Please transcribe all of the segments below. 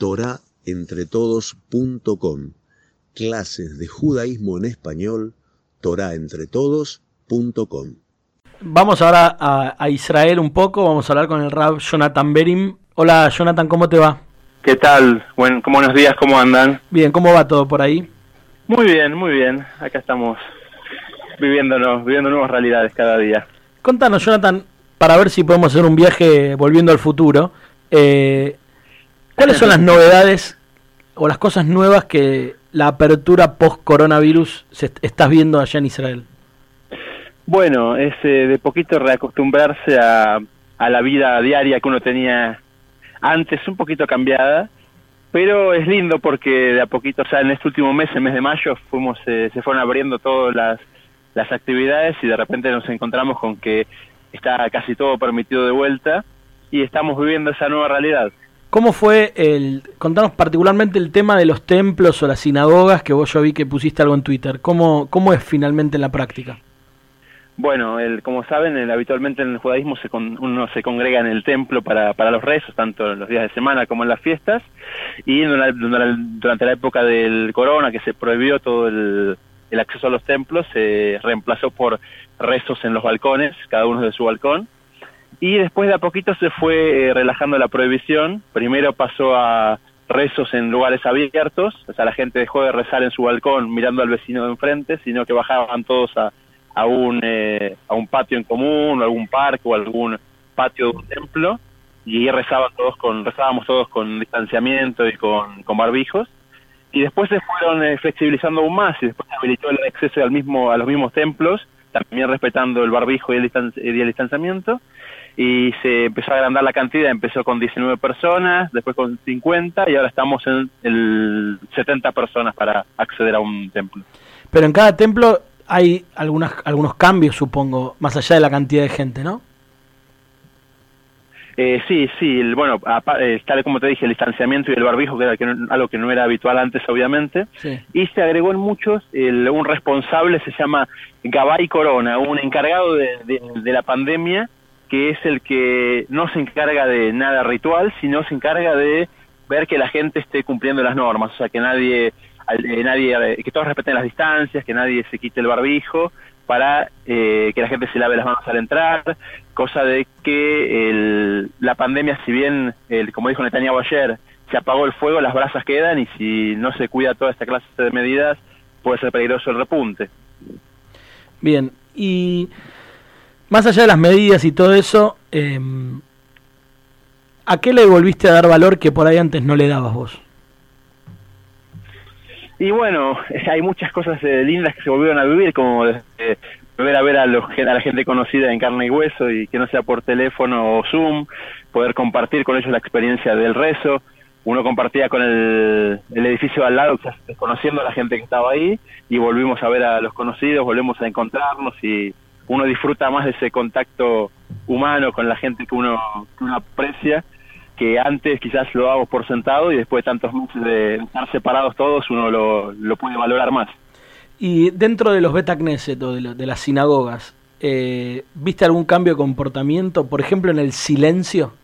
torahentretodos.com. Clases de judaísmo en español, torahentretodos.com. Vamos ahora a, Israel un poco, vamos a hablar con el Rab Jonathan Berim. Hola Jonathan, ¿cómo te va? ¿Qué tal? Buen, buenos días, ¿cómo andan? Bien, ¿cómo va todo por ahí? Muy bien, muy bien. Acá estamos viviéndonos, viviendo nuevas realidades cada día. Contanos, Jonathan, para ver si podemos hacer un viaje volviendo al futuro. Eh, ¿Cuáles son las novedades o las cosas nuevas que la apertura post-coronavirus estás viendo allá en Israel? Bueno, es eh, de poquito reacostumbrarse a, a la vida diaria que uno tenía antes, un poquito cambiada, pero es lindo porque de a poquito, o sea, en este último mes, el mes de mayo, fuimos, eh, se fueron abriendo todas las, las actividades y de repente nos encontramos con que está casi todo permitido de vuelta y estamos viviendo esa nueva realidad. ¿Cómo fue el, contanos particularmente el tema de los templos o las sinagogas, que vos yo vi que pusiste algo en Twitter, ¿cómo, cómo es finalmente en la práctica? Bueno, el, como saben, el, habitualmente en el judaísmo se uno se congrega en el templo para, para los rezos, tanto en los días de semana como en las fiestas, y durante la época del corona, que se prohibió todo el acceso a los templos, se reemplazó por rezos en los balcones, cada uno de su balcón, y después de a poquito se fue eh, relajando la prohibición. Primero pasó a rezos en lugares abiertos, o sea, la gente dejó de rezar en su balcón mirando al vecino de enfrente, sino que bajaban todos a, a, un, eh, a un patio en común, o algún parque, o algún patio de un templo, y ahí rezaban todos con, rezábamos todos con distanciamiento y con, con barbijos. Y después se fueron eh, flexibilizando aún más, y después se habilitó el acceso al mismo, a los mismos templos, también respetando el barbijo y el, y el distanciamiento y se empezó a agrandar la cantidad, empezó con 19 personas, después con 50 y ahora estamos en el 70 personas para acceder a un templo. Pero en cada templo hay algunas, algunos cambios, supongo, más allá de la cantidad de gente, ¿no? Eh, sí, sí, bueno, eh, tal como te dije, el distanciamiento y el barbijo, que era algo que no era habitual antes, obviamente, y se agregó en muchos un responsable, se llama Gabay Corona, un encargado de la pandemia, que es el que no se encarga de nada ritual, sino se encarga de ver que la gente esté cumpliendo las normas, o sea, que nadie, eh, nadie eh, que todos respeten las distancias, que nadie se quite el barbijo, para eh, que la gente se lave las manos al entrar, cosa de que el, la pandemia, si bien, el, como dijo Netanyahu ayer, se apagó el fuego, las brasas quedan y si no se cuida toda esta clase de medidas, puede ser peligroso el repunte. Bien, y más allá de las medidas y todo eso, em, ¿a qué le volviste a dar valor que por ahí antes no le dabas vos? Y bueno, hay muchas cosas eh, lindas que se volvieron a vivir, como volver a ver a, los, a la gente conocida en carne y hueso y que no sea por teléfono o Zoom, poder compartir con ellos la experiencia del rezo. Uno compartía con el, el edificio al lado, conociendo a la gente que estaba ahí, y volvimos a ver a los conocidos, volvemos a encontrarnos y uno disfruta más de ese contacto humano con la gente que uno, aprecia, que antes quizás lo hago por sentado y después de tantos meses de estar separados todos, uno lo, puede valorar más. Y dentro de los Beta Knesset o de, las sinagogas, eh, ¿viste algún cambio de comportamiento, por ejemplo, en el silencio?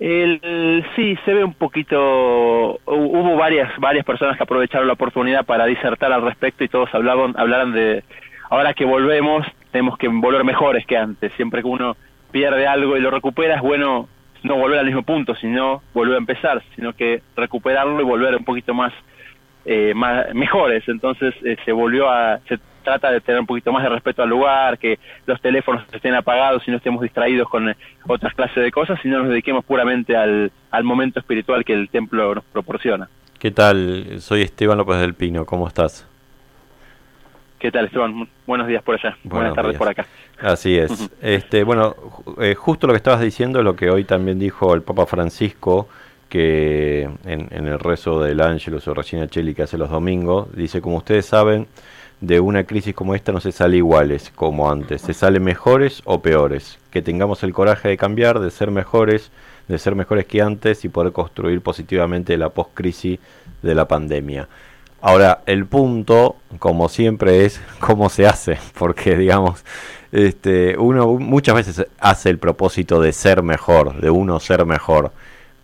El, sí, se ve un poquito, hubo varias varias personas que aprovecharon la oportunidad para disertar al respecto y todos hablaban hablaron de, ahora que volvemos, tenemos que volver mejores que antes. Siempre que uno pierde algo y lo recupera, es bueno no volver al mismo punto, sino volver a empezar, sino que recuperarlo y volver un poquito más, eh, más mejores. Entonces eh, se volvió a, se trata de tener un poquito más de respeto al lugar, que los teléfonos estén apagados y no estemos distraídos con eh, otras clases de cosas, sino nos dediquemos puramente al, al momento espiritual que el templo nos proporciona. ¿Qué tal? Soy Esteban López del Pino, ¿cómo estás? ¿Qué tal, Esteban? Buenos días por allá. Buenas tardes por acá. Así es. este, bueno, eh, justo lo que estabas diciendo es lo que hoy también dijo el Papa Francisco, que en, el rezo del Ángelus o Regina Cheli que hace los domingos, dice, como ustedes saben, de una crisis como esta no se sale iguales como antes, se sale mejores o peores. Que tengamos el coraje de cambiar, de ser mejores, de ser mejores que antes y poder construir positivamente la post-crisis de la pandemia. Ahora, el punto, como siempre, es cómo se hace, porque digamos, este, uno muchas veces hace el propósito de ser mejor, de uno ser mejor,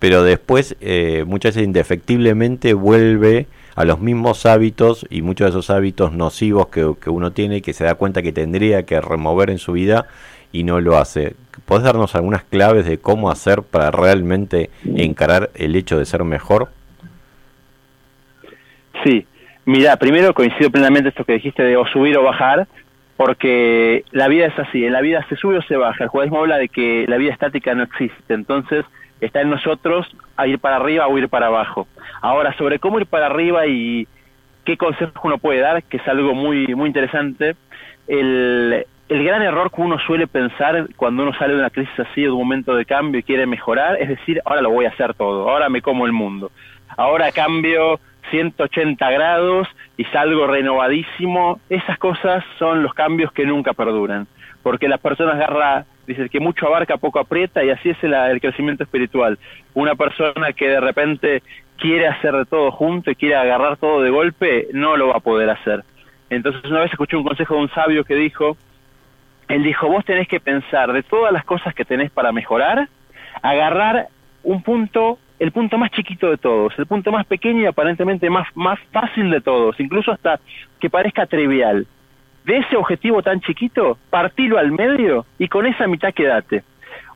pero después eh, muchas veces indefectiblemente vuelve a los mismos hábitos y muchos de esos hábitos nocivos que, que uno tiene y que se da cuenta que tendría que remover en su vida y no lo hace. ¿Podés darnos algunas claves de cómo hacer para realmente encarar el hecho de ser mejor? Sí, mira, primero coincido plenamente esto que dijiste de o subir o bajar, porque la vida es así, en la vida se sube o se baja. El judaísmo habla de que la vida estática no existe, entonces está en nosotros a ir para arriba o ir para abajo. Ahora, sobre cómo ir para arriba y qué consejos uno puede dar, que es algo muy, muy interesante, el, el gran error que uno suele pensar cuando uno sale de una crisis así, de un momento de cambio y quiere mejorar, es decir, ahora lo voy a hacer todo, ahora me como el mundo, ahora cambio 180 grados y salgo renovadísimo. Esas cosas son los cambios que nunca perduran, porque las personas agarra, dice que mucho abarca, poco aprieta y así es el, el crecimiento espiritual. Una persona que de repente quiere hacer de todo junto y quiere agarrar todo de golpe, no lo va a poder hacer. Entonces una vez escuché un consejo de un sabio que dijo, él dijo, vos tenés que pensar de todas las cosas que tenés para mejorar, agarrar un punto, el punto más chiquito de todos, el punto más pequeño y aparentemente más, más fácil de todos, incluso hasta que parezca trivial. De ese objetivo tan chiquito, partilo al medio y con esa mitad quédate.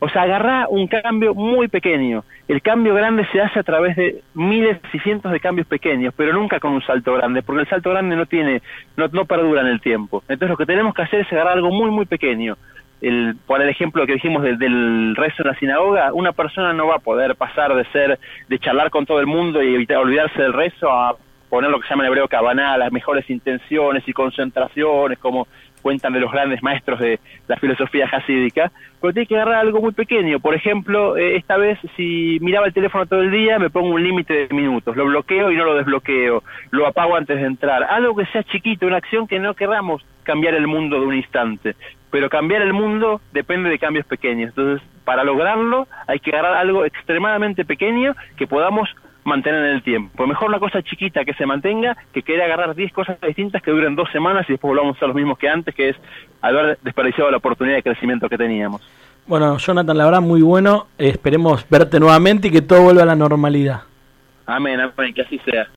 O sea, agarrá un cambio muy pequeño. El cambio grande se hace a través de miles y cientos de cambios pequeños, pero nunca con un salto grande, porque el salto grande no tiene, no, no perdura en el tiempo. Entonces lo que tenemos que hacer es agarrar algo muy, muy pequeño. El, por el ejemplo que dijimos del, del rezo en la sinagoga, una persona no va a poder pasar de ser, de charlar con todo el mundo y evitar olvidarse del rezo a poner lo que se llama en hebreo cabana, las mejores intenciones y concentraciones, como cuentan de los grandes maestros de la filosofía hasídica, pero tiene que agarrar algo muy pequeño. Por ejemplo, eh, esta vez si miraba el teléfono todo el día, me pongo un límite de minutos, lo bloqueo y no lo desbloqueo, lo apago antes de entrar. Algo que sea chiquito, una acción que no queramos cambiar el mundo de un instante, pero cambiar el mundo depende de cambios pequeños. Entonces, para lograrlo hay que agarrar algo extremadamente pequeño que podamos mantener en el tiempo. Mejor una cosa chiquita que se mantenga que querer agarrar 10 cosas distintas que duren dos semanas y después volvamos a los mismos que antes, que es haber desperdiciado la oportunidad de crecimiento que teníamos. Bueno, Jonathan, la verdad, muy bueno. esperemos verte nuevamente y que todo vuelva a la normalidad. Amén, amén, que así sea.